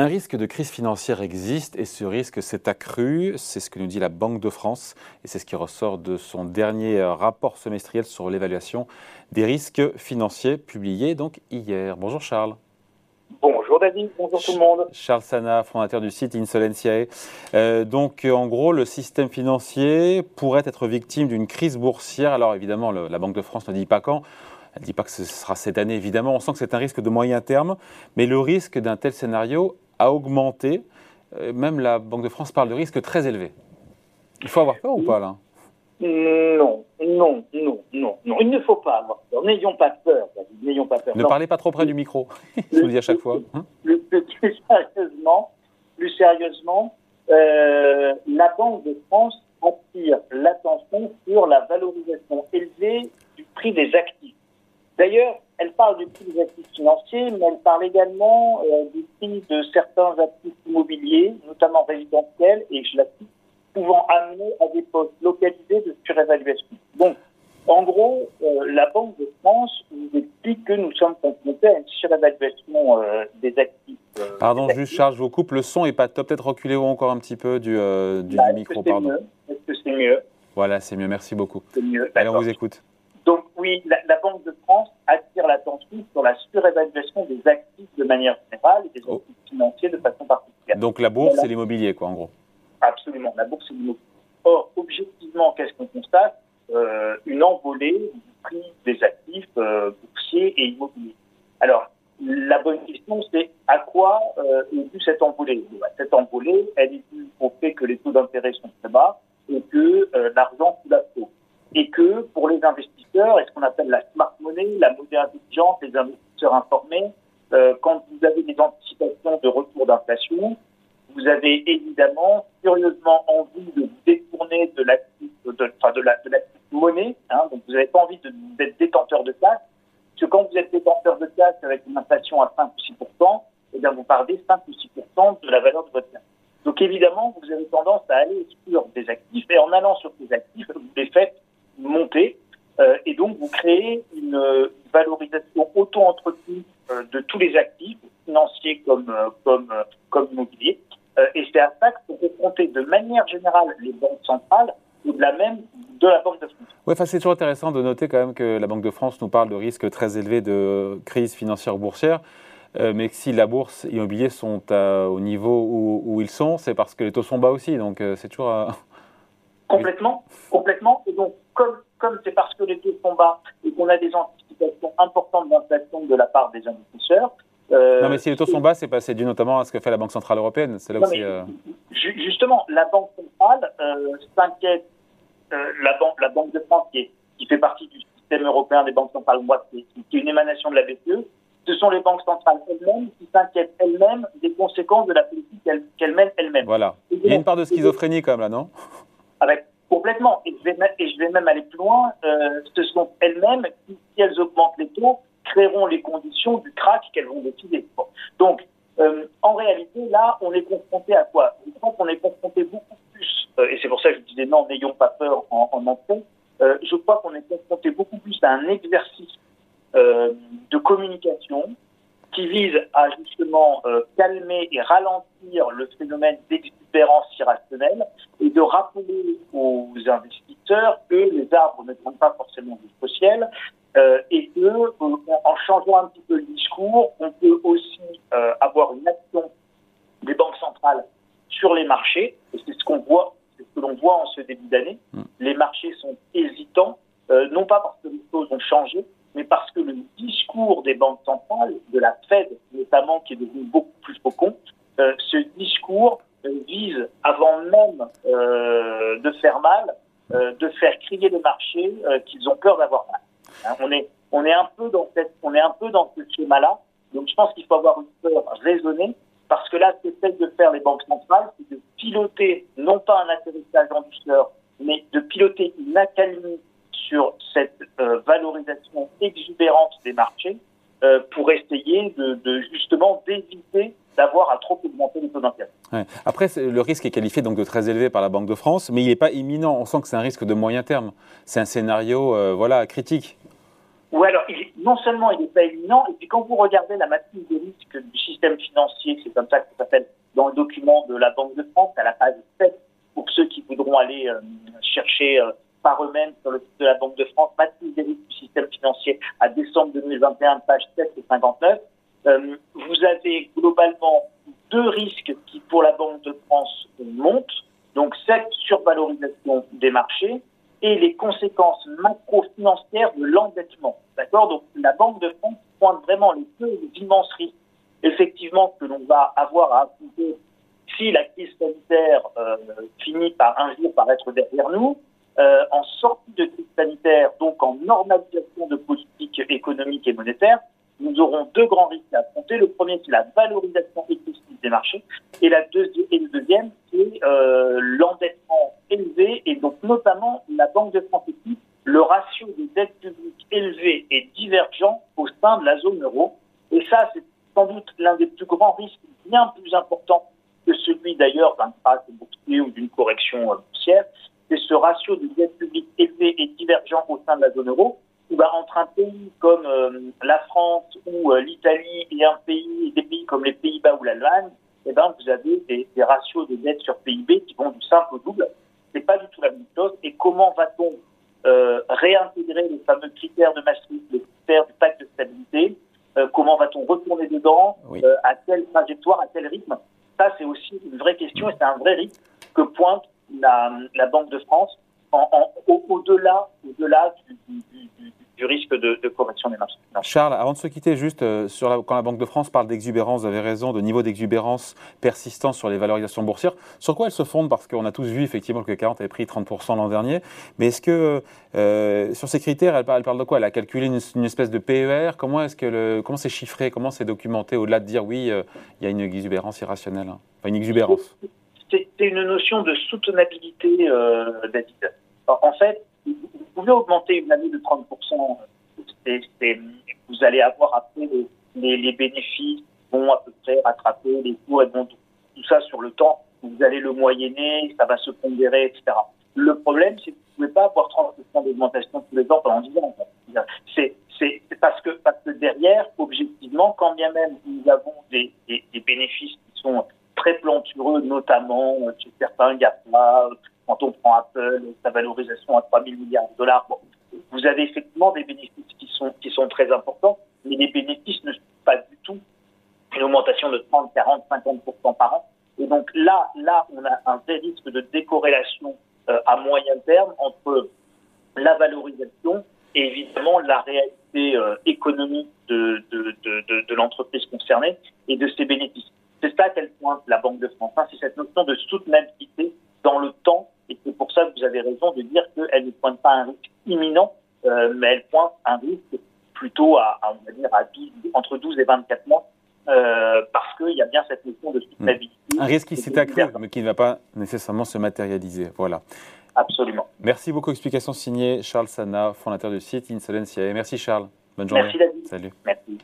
Un risque de crise financière existe et ce risque s'est accru, c'est ce que nous dit la Banque de France et c'est ce qui ressort de son dernier rapport semestriel sur l'évaluation des risques financiers publié donc hier. Bonjour Charles. Bonjour David, bonjour tout le monde. Charles Sana, fondateur du site Insolentiae. Euh, donc en gros, le système financier pourrait être victime d'une crise boursière. Alors évidemment, la Banque de France ne dit pas quand. Elle ne dit pas que ce sera cette année, évidemment. On sent que c'est un risque de moyen terme. Mais le risque d'un tel scénario a augmenté. Euh, même la Banque de France parle de risque très élevé. Il faut avoir peur ou pas là Non, non, non, non, non. Il ne faut pas avoir peur. N'ayons pas peur, N'ayons pas peur. Ne parlez pas trop près du micro. Je vous le dis à chaque fois. Hein. plus, sérieusement, plus sérieusement euh, la Banque de France attire l'attention sur la valorisation élevée du prix des actifs. D'ailleurs, elle parle du prix des actifs financiers, mais elle parle également euh, du prix de certains actifs immobiliers, notamment résidentiels, et je la cite, pouvant amener à des postes localisés de surévaluation. Donc, en gros, euh, la Banque de France nous explique que nous sommes confrontés à une surévaluation euh, des actifs. pardon, juste Charles, je vous coupe, le son est pas top. Peut-être reculer encore un petit peu du, du, bah, micro, pardon. Est-ce que c'est mieux? Voilà, c'est mieux, merci beaucoup. Mieux. Allez, on vous écoute. Donc oui, la, sur la surévaluation des actifs de manière générale et des oh. actifs financiers de façon particulière. Donc la bourse et l'immobilier, quoi, en gros. Absolument, la bourse et l'immobilier. Or, objectivement, qu'est-ce qu'on constate? Euh, Une envolée du prix des actifs euh, boursiers et immobiliers. Alors, la bonne question, c'est à quoi euh, est due cette envolée? Cette envolée, elle est due au fait que les taux d'intérêt sont très bas et que euh, l'argent coule à flot et que pour les investisseurs, et ce qu'on appelle la smart money, la monnaie intelligente, les investisseurs informés, euh, quand vous avez des anticipations de retour d'inflation, vous avez évidemment curieusement envie de vous détourner de l'actif, de, enfin de la, monnaie, hein, donc vous n'avez pas envie d'être détenteur de cash, parce que quand vous êtes détenteur de cash avec une inflation à 5 ou 6 eh bien vous perdez 5 ou 6 de la valeur de votre cash. Donc évidemment, vous avez tendance à aller sur des actifs, et en allant sur ces actifs, vous les faites monter. Euh, et donc, vous créez une, valorisation auto-entretenue euh, de tous les actifs, financiers comme, euh, comme, comme immobiliers. et c'est à ça que sont confronter de manière générale les banques centrales, au-delà même de la Banque de France. Oui, enfin, c'est toujours intéressant de noter quand même que la Banque de France nous parle de risques très élevés de crise financière ou boursière. mais que si la bourse immobilier sont au niveau où, où ils sont, c'est parce que les taux sont bas aussi. Donc c'est toujours. Complètement, complètement. Et donc, comme comme c'est parce que les taux sont bas et qu'on a des anticipations importantes d'inflation de la part des investisseurs. Euh, non, mais si les taux sont bas, c'est dû notamment à ce que fait la Banque Centrale Européenne. C'est là aussi. Euh, justement, la Banque euh, s'inquiète. la, banque, la Banque de France, qui, qui, fait partie du système européen des banques centrales, moi, qui, est une émanation de la BCE, ce sont les banques centrales elles-mêmes qui s'inquiètent elles-mêmes des conséquences de la politique qu'elles mènent elles-mêmes. Voilà. Il y a une part de schizophrénie quand même là, non? Avec Complètement. Et je vais, et je vais même aller plus loin. Euh, ce sont elles-mêmes qui, si elles augmentent les taux, créeront les conditions du crack qu'elles vont décider. Donc, euh, en réalité, là, on est confronté à quoi? Je pense qu'on est confronté beaucoup plus, euh, et c'est pour ça que je disais non, n'ayons pas peur en, en entrée, euh, je crois qu'on est confronté beaucoup plus à un exercice euh, de communication qui vise à justement euh, calmer et ralentir le phénomène d'exubérance irrationnelle et de rappeler aux investisseurs que les arbres ne tombent pas forcément jusqu'au ciel euh, et que euh, en changeant un petit peu le discours, on peut aussi euh, avoir une action des banques centrales sur les marchés. Et c'est ce qu'on voit, que l'on voit en ce début d'année. Mm. Les marchés sont hésitants, non pas parce que les choses ont changé, mais parce que le discours des banques centrales, de la Fed notamment, qui est devenu beaucoup plus faucon, euh, ce discours vise, avant même euh, de faire mal, euh, de faire crier les marchés qu'ils ont peur d'avoir mal. Hein, on est on est un peu dans cette on est un peu dans ce schéma-là. Donc je pense qu'il faut avoir une peur raisonnée parce que là, ce qu'essayent de faire les banques centrales, c'est de piloter non pas un atterrissage en douceur, mais de piloter une accalmie sur cette valorisation exubérante des marchés pour essayer de justement d'éviter d'avoir à trop augmenter les taux d'intérêt. Après, le risque est qualifié donc de très élevé par la Banque de France, mais il n'est pas imminent. On sent que c'est un risque de moyen terme. C'est un scénario euh, voilà, critique. Ou alors, non seulement il n'est pas éminent, et puis quand vous regardez la matrice des risques du système financier, c'est comme ça que ça s'appelle dans le document de la Banque de France, à la page 7, pour ceux qui voudront aller euh, chercher euh, par eux-mêmes sur le site de la Banque de France, matrice des risques du système financier à décembre 2021, page 7 et 59, euh, vous avez globalement deux risques qui, pour la Banque de France, montent. Donc, cette survalorisation des marchés et les conséquences macro-financières de l'endettement. D'accord? Donc, la Banque de France pointe vraiment les deux immenses risques, effectivement, que l'on va avoir à affronter si la crise sanitaire euh, finit par un jour par être derrière nous. Euh, en sortie de crise sanitaire, donc en normalisation de politique économique et monétaire, nous aurons deux grands risques à affronter. Le premier, c'est la valorisation excessive des marchés. Et, la le deuxième, c'est euh, l'endettement élevé. Et donc, notamment, la Banque de France dit le ratio des dettes publiques élevé et divergent au sein de la zone euro. Et ça, c'est sans doute l'un des plus grands risques, bien plus importants que celui d'ailleurs d'un crash boursier ou d'une correction euh, boursière. C'est ce ratio de dettes publiques élevé et divergent au sein de la zone euro bah, entre un pays comme euh, la France ou euh, l'Italie et un pays, des pays comme les Pays-Bas ou l'Allemagne, eh ben, vous avez des, des, ratios de dette sur PIB qui vont du simple au double. C'est pas du tout la même chose. Et comment va-t-on euh, réintégrer les fameux critères de Maastricht, les critères du pacte de stabilité euh, Comment va-t-on retourner dedans À quelle trajectoire À quel rythme? Ça, c'est aussi une vraie question et c'est un vrai risque que pointe la, la Banque de France en, en, au-delà, au-delà du, du, du, du risque de, de, correction des marchés. Charles, avant de se quitter, juste euh, sur la, quand la Banque de France parle d'exubérance, vous avez raison, de niveau d'exubérance persistant sur les valorisations boursières. Sur quoi elle se fonde Parce qu'on a tous vu effectivement que le 40 avait pris 30% l'an dernier. Mais est-ce que euh, sur ces critères, elle parle, elle parle, de quoi? Elle a calculé une, une, espèce de PER. Comment est-ce que le, comment c'est chiffré? Comment c'est documenté au-delà de dire oui, euh, il y a une exubérance irrationnelle, hein? Enfin une exubérance C'est une notion de soutenabilité, euh, David. En fait, vous pouvez augmenter une année de 30%. Vous allez avoir après les, les, bénéfices vont à peu près rattraper les coûts et bon, tout, ça sur le temps. Vous allez le moyenner, ça va se pondérer, etc. Le problème, c'est que vous ne pouvez pas avoir 30% d'augmentation tous les ans pendant 10 ans. C'est parce que, parce que derrière, objectivement, quand bien même nous avons des, bénéfices qui sont très plantureux, notamment chez certains GAFA, quand on prend Apple, sa valorisation à 3 000 milliards de dollars, bon, vous avez effectivement des bénéfices sont, qui sont très importants, mais les bénéfices ne sont pas du tout une augmentation de 30, 40, 50% par an. Et donc là, là, on a un vrai risque de décorrélation euh, à moyen terme entre la valorisation et évidemment la réalité euh, économique de, de, de, de, l'entreprise concernée et de ses bénéfices. C'est ça qu'elle pointe la Banque de France. Hein, c'est cette notion de soutenabilité dans le temps et c'est pour ça que vous avez raison de dire qu'elle ne pointe pas un risque imminent, euh, mais elle pointe un risque plutôt à, à on va dire, à 12, entre 12 et 24 mois, euh, parce qu'il y a bien cette notion de soutenabilité. Un risque qui s'est accru, mais qui ne va pas nécessairement se matérialiser. Voilà. Absolument. Merci beaucoup. Explication signée Charles Sana, fondateur du site Insolentiae. Merci Charles. Bonne journée. Merci David. Salut. Merci.